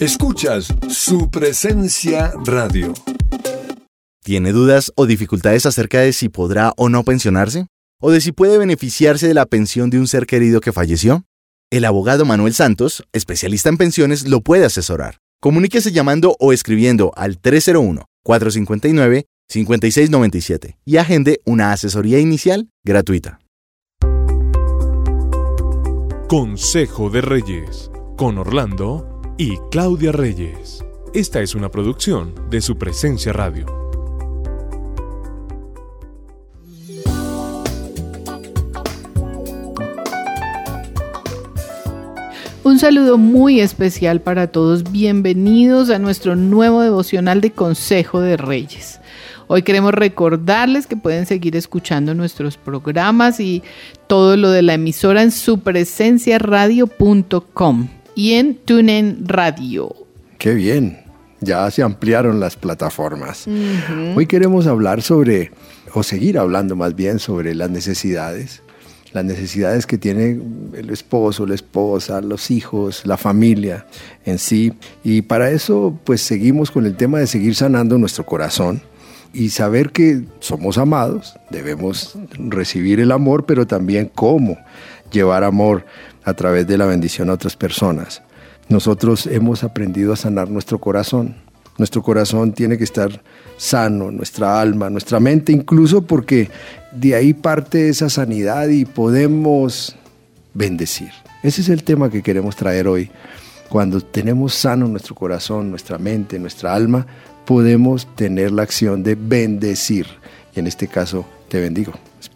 Escuchas su presencia radio. ¿Tiene dudas o dificultades acerca de si podrá o no pensionarse? ¿O de si puede beneficiarse de la pensión de un ser querido que falleció? El abogado Manuel Santos, especialista en pensiones, lo puede asesorar. Comuníquese llamando o escribiendo al 301-459-5697 y agende una asesoría inicial gratuita. Consejo de Reyes, con Orlando y Claudia Reyes. Esta es una producción de su presencia radio. Un saludo muy especial para todos. Bienvenidos a nuestro nuevo devocional de Consejo de Reyes. Hoy queremos recordarles que pueden seguir escuchando nuestros programas y todo lo de la emisora en supresenciaradio.com y en TuneIn Radio. Qué bien, ya se ampliaron las plataformas. Hoy queremos hablar sobre, o seguir hablando más bien sobre las necesidades, las necesidades que tiene el esposo, la esposa, los hijos, la familia en sí. Y para eso, pues seguimos con el tema de seguir sanando nuestro corazón y saber que somos amados, debemos recibir el amor, pero también cómo llevar amor a través de la bendición a otras personas. Nosotros hemos aprendido a sanar nuestro corazón. Nuestro corazón tiene que estar sano, nuestra alma, nuestra mente, incluso porque de ahí parte esa sanidad y podemos bendecir. Ese es el tema que queremos traer hoy. Cuando tenemos sano nuestro corazón, nuestra mente, nuestra alma, podemos tener la acción de bendecir. Y en este caso, te bendigo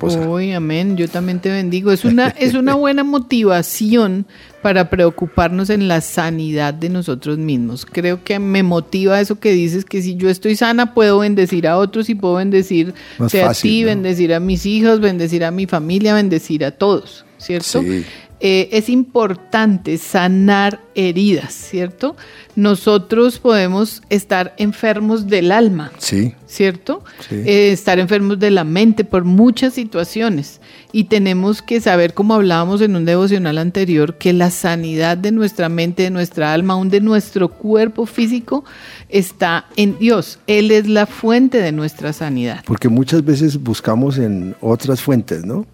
esposa. Uy, amén. Yo también te bendigo. Es una, es una buena motivación para preocuparnos en la sanidad de nosotros mismos. Creo que me motiva eso que dices, que si yo estoy sana puedo bendecir a otros y puedo bendecir a ti, bendecir a mis hijos, bendecir a mi familia, bendecir a todos, ¿cierto? Sí. Eh, es importante sanar heridas, ¿cierto? Nosotros podemos estar enfermos del alma, sí. ¿cierto? Eh, estar enfermos de la mente por muchas situaciones y tenemos que saber, como hablábamos en un devocional anterior, que la sanidad de nuestra mente, de nuestra alma, aún de nuestro cuerpo físico, está en Dios. Él es la fuente de nuestra sanidad. Porque muchas veces buscamos en otras fuentes, ¿no?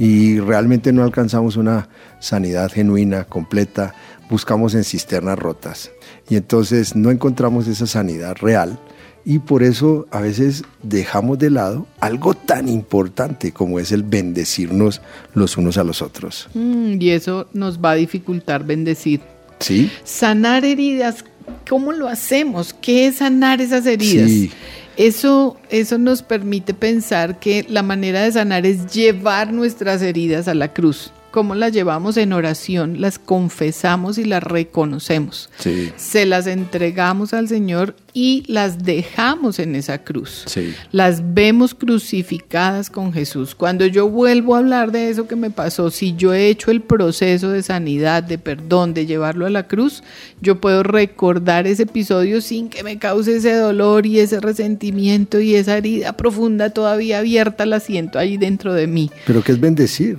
Y realmente no alcanzamos una sanidad genuina, completa, buscamos en cisternas rotas y entonces no encontramos esa sanidad real y por eso a veces dejamos de lado algo tan importante como es el bendecirnos los unos a los otros. Mm, y eso nos va a dificultar bendecir. Sí. Sanar heridas, ¿cómo lo hacemos? ¿Qué es sanar esas heridas? Sí. Eso, eso nos permite pensar que la manera de sanar es llevar nuestras heridas a la cruz. ¿Cómo las llevamos en oración? Las confesamos y las reconocemos. Se las entregamos al Señor y las dejamos en esa cruz. Las vemos crucificadas con Jesús. Cuando yo vuelvo a hablar de eso que me pasó, si yo he hecho el proceso de sanidad, de perdón, de llevarlo a la cruz, yo puedo recordar ese episodio sin que me cause ese dolor y ese resentimiento y esa herida profunda todavía abierta, la siento ahí dentro de mí. Pero ¿qué es bendecir?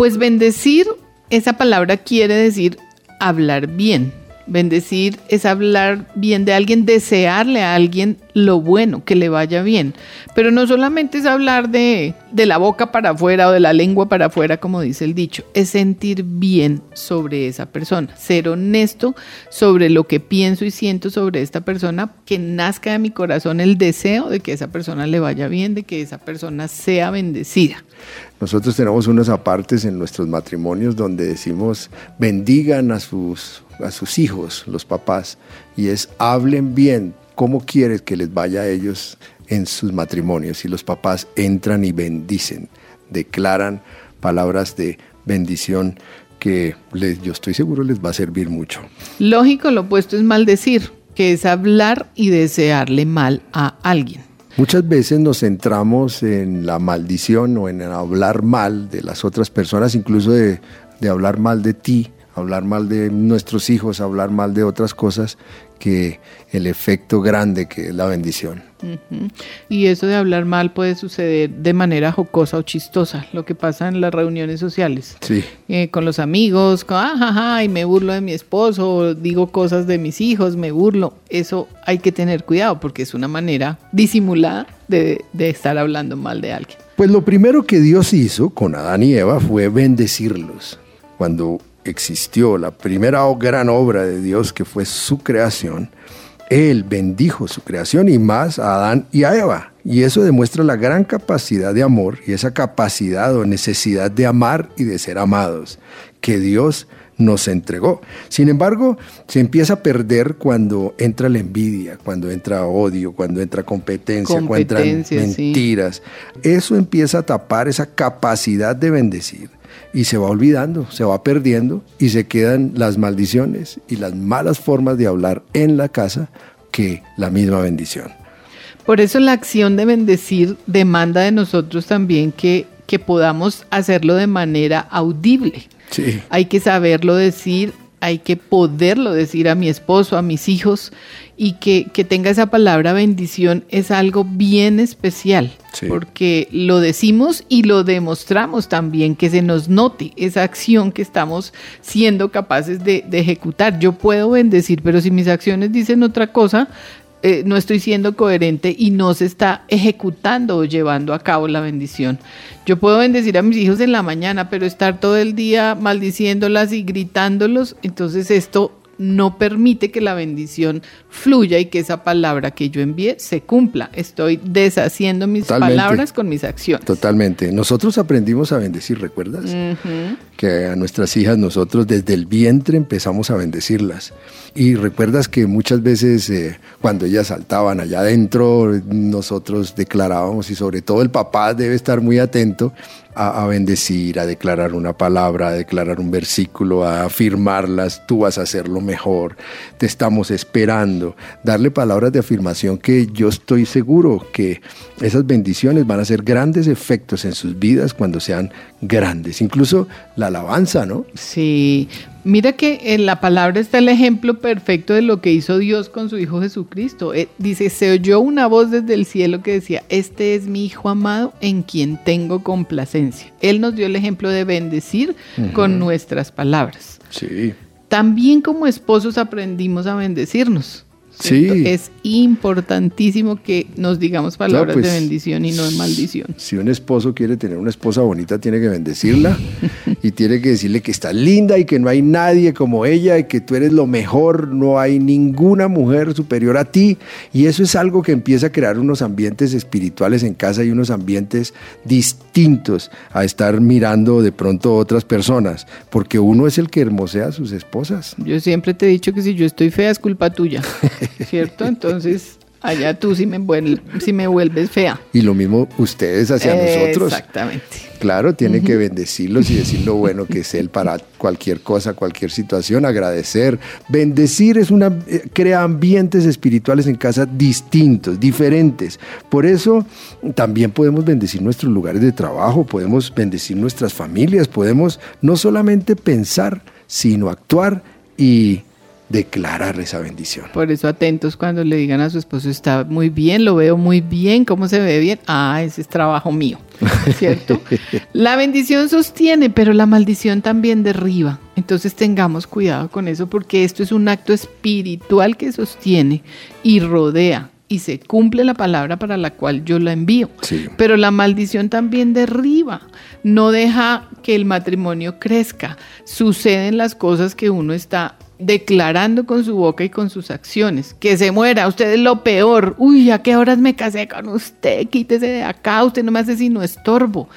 Pues bendecir, esa palabra quiere decir hablar bien. Bendecir es hablar bien de alguien, desearle a alguien lo bueno, que le vaya bien. Pero no solamente es hablar de, de, la boca para afuera o de la lengua para afuera, como dice el dicho, es sentir bien sobre esa persona, ser honesto sobre lo que pienso y siento sobre esta persona, que nazca de mi corazón el deseo de que esa persona le vaya bien, de que esa persona sea bendecida. Nosotros tenemos unos apartes en nuestros matrimonios donde decimos bendigan a sus, a sus hijos, los papás, y es hablen bien, cómo quieres que les vaya a ellos en sus matrimonios. Y los papás entran y bendicen, declaran palabras de bendición que les, yo estoy seguro les va a servir mucho. Lógico, lo opuesto es maldecir, que es hablar y desearle mal a alguien. Muchas veces nos centramos en la maldición o en hablar mal de las otras personas, incluso de, hablar mal de ti, hablar mal de nuestros hijos, hablar mal de otras cosas que el efecto grande que es la bendición. Y eso de hablar mal puede suceder de manera jocosa o chistosa, lo que pasa en las reuniones sociales. Sí. Eh, con los amigos, con, ah, y me burlo de mi esposo, digo cosas de mis hijos, me burlo. Eso hay que tener cuidado porque es una manera disimulada de, de estar hablando mal de alguien. Pues lo primero que Dios hizo con Adán y Eva fue bendecirlos. Cuando existió la primera gran obra de Dios que fue su creación, Él bendijo su creación y más a Adán y a Eva. Y eso demuestra la gran capacidad de amor y esa capacidad o necesidad de amar y de ser amados que Dios nos entregó. Sin embargo, se empieza a perder cuando entra la envidia, cuando entra odio, cuando entra competencia, cuando entran mentiras. Eso empieza a tapar esa capacidad de bendecir y se va olvidando, se va perdiendo y se quedan las maldiciones y las malas formas de hablar en la casa que la misma bendición. Por eso la acción de bendecir demanda de nosotros también que, que podamos hacerlo de manera audible. Sí. Hay que saberlo decir, hay que poderlo decir a mi esposo, a mis hijos, y que, tenga esa palabra bendición es algo bien especial, porque lo decimos y lo demostramos también, que se nos note esa acción que estamos siendo capaces de, de ejecutar. Yo puedo bendecir, pero si mis acciones dicen otra cosa, eh, no estoy siendo coherente y no se está ejecutando o llevando a cabo la bendición. Yo puedo bendecir a mis hijos en la mañana, pero estar todo el día maldiciéndolas y gritándolos, entonces esto no permite que la bendición fluya y que esa palabra que yo envíe se cumpla. Estoy deshaciendo mis palabras con mis acciones. Totalmente. Nosotros aprendimos a bendecir, ¿recuerdas? Que a nuestras hijas nosotros desde el vientre empezamos a bendecirlas. Y recuerdas que muchas veces eh, cuando ellas saltaban allá adentro, nosotros declarábamos y sobre todo el papá debe estar muy atento a, bendecir, a declarar una palabra, a declarar un versículo, a afirmarlas, tú vas a hacerlo mejor, te estamos esperando, darle palabras de afirmación que yo estoy seguro que esas bendiciones van a ser grandes efectos en sus vidas cuando sean grandes, incluso la alabanza, ¿no? Sí, Mira que en la palabra está el ejemplo perfecto de lo que hizo Dios con su Hijo Jesucristo. Eh, dice, se oyó una voz desde el cielo que decía, este es mi Hijo amado en quien tengo complacencia. Él nos dio el ejemplo de bendecir con nuestras palabras. Sí. También como esposos aprendimos a bendecirnos. Es importantísimo que nos digamos palabras de pues, bendición y no de maldición. Si un esposo quiere tener una esposa bonita, tiene que bendecirla y tiene que decirle que está linda y que no hay nadie como ella y que tú eres lo mejor, no hay ninguna mujer superior a ti. Y eso es algo que empieza a crear unos ambientes espirituales en casa y unos ambientes distintos a estar mirando de pronto a otras personas, porque uno es el que hermosea a sus esposas. Yo siempre te he dicho que si yo estoy fea es culpa tuya. ¿cierto? Entonces, allá tú si me, vuelves, si me vuelves fea. Y lo mismo ustedes hacia nosotros. Exactamente. Claro, tiene que bendecirlos y decir lo bueno que es Él para cualquier cosa, cualquier situación, agradecer. Bendecir es una, eh, crea ambientes espirituales en casa distintos, diferentes. Por eso también podemos bendecir nuestros lugares de trabajo, podemos bendecir nuestras familias, podemos no solamente pensar, sino actuar y declarar esa bendición. Por eso atentos cuando le digan a su esposo, está muy bien, lo veo muy bien, ¿cómo se ve bien? Ah, ese es trabajo mío, ¿cierto? la bendición sostiene, pero la maldición también derriba. Entonces tengamos cuidado con eso porque esto es un acto espiritual que sostiene y rodea y se cumple la palabra para la cual yo la envío. Pero la maldición también derriba, no deja que el matrimonio crezca. Suceden las cosas que uno está declarando con su boca y con sus acciones. Que se muera, usted es lo peor. Uy, ¿a qué horas me casé con usted? Quítese de acá, usted no me hace sino estorbo.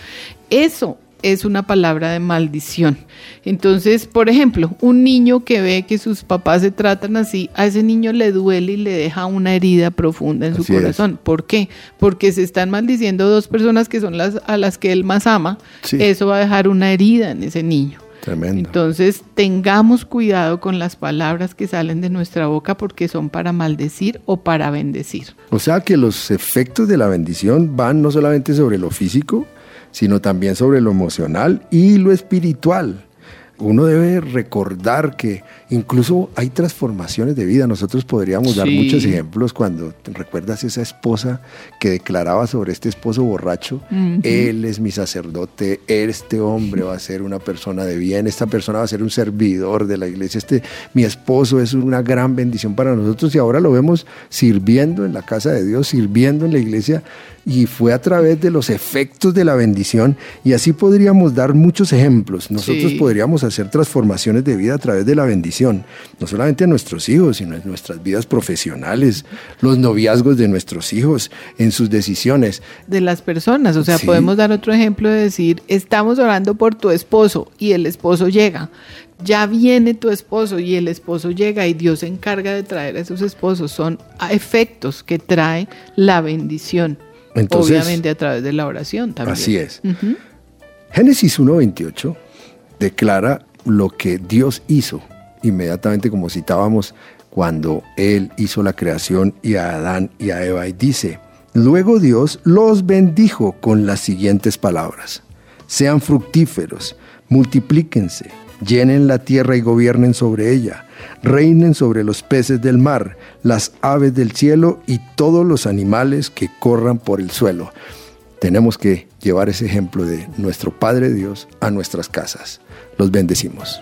Eso es una palabra de maldición. Entonces, por ejemplo, un niño que ve que sus papás se tratan así, a ese niño le duele y le deja una herida profunda en su corazón. ¿Por qué? Porque se están maldiciendo dos personas que son las a las que él más ama. Eso va a dejar una herida en ese niño. Entonces, tengamos cuidado con las palabras que salen de nuestra boca porque son para maldecir o para bendecir. O sea que los efectos de la bendición van no solamente sobre lo físico, sino también sobre lo emocional y lo espiritual. uno debe recordar que incluso hay transformaciones de vida. Nosotros podríamos dar muchos ejemplos cuando recuerdas esa esposa que declaraba sobre este esposo borracho, él es mi sacerdote, este hombre va a ser una persona de bien, esta persona va a ser un servidor de la iglesia, este mi esposo es una gran bendición para nosotros y ahora lo vemos sirviendo en la casa de Dios, sirviendo en la iglesia y fue a través de los efectos de la bendición. Y así podríamos dar muchos ejemplos. Nosotros podríamos hacer transformaciones de vida a través de la bendición, no solamente a nuestros hijos, sino en nuestras vidas profesionales, los noviazgos de nuestros hijos, en sus decisiones. De las personas, o sea, podemos dar otro ejemplo de decir, estamos orando por tu esposo y el esposo llega ya viene tu esposo y el esposo llega y Dios se encarga de traer a esos esposos. Son efectos que trae la bendición. Obviamente a través de la oración también. Así es. Génesis 1.28 declara lo que Dios hizo, inmediatamente como citábamos, cuando Él hizo la creación y a Adán y a Eva, y dice, luego Dios los bendijo con las siguientes palabras, sean fructíferos, multiplíquense, llenen la tierra y gobiernen sobre ella, reinen sobre los peces del mar, las aves del cielo y todos los animales que corran por el suelo. Tenemos que llevar ese ejemplo de nuestro Padre Dios a nuestras casas. Los bendecimos.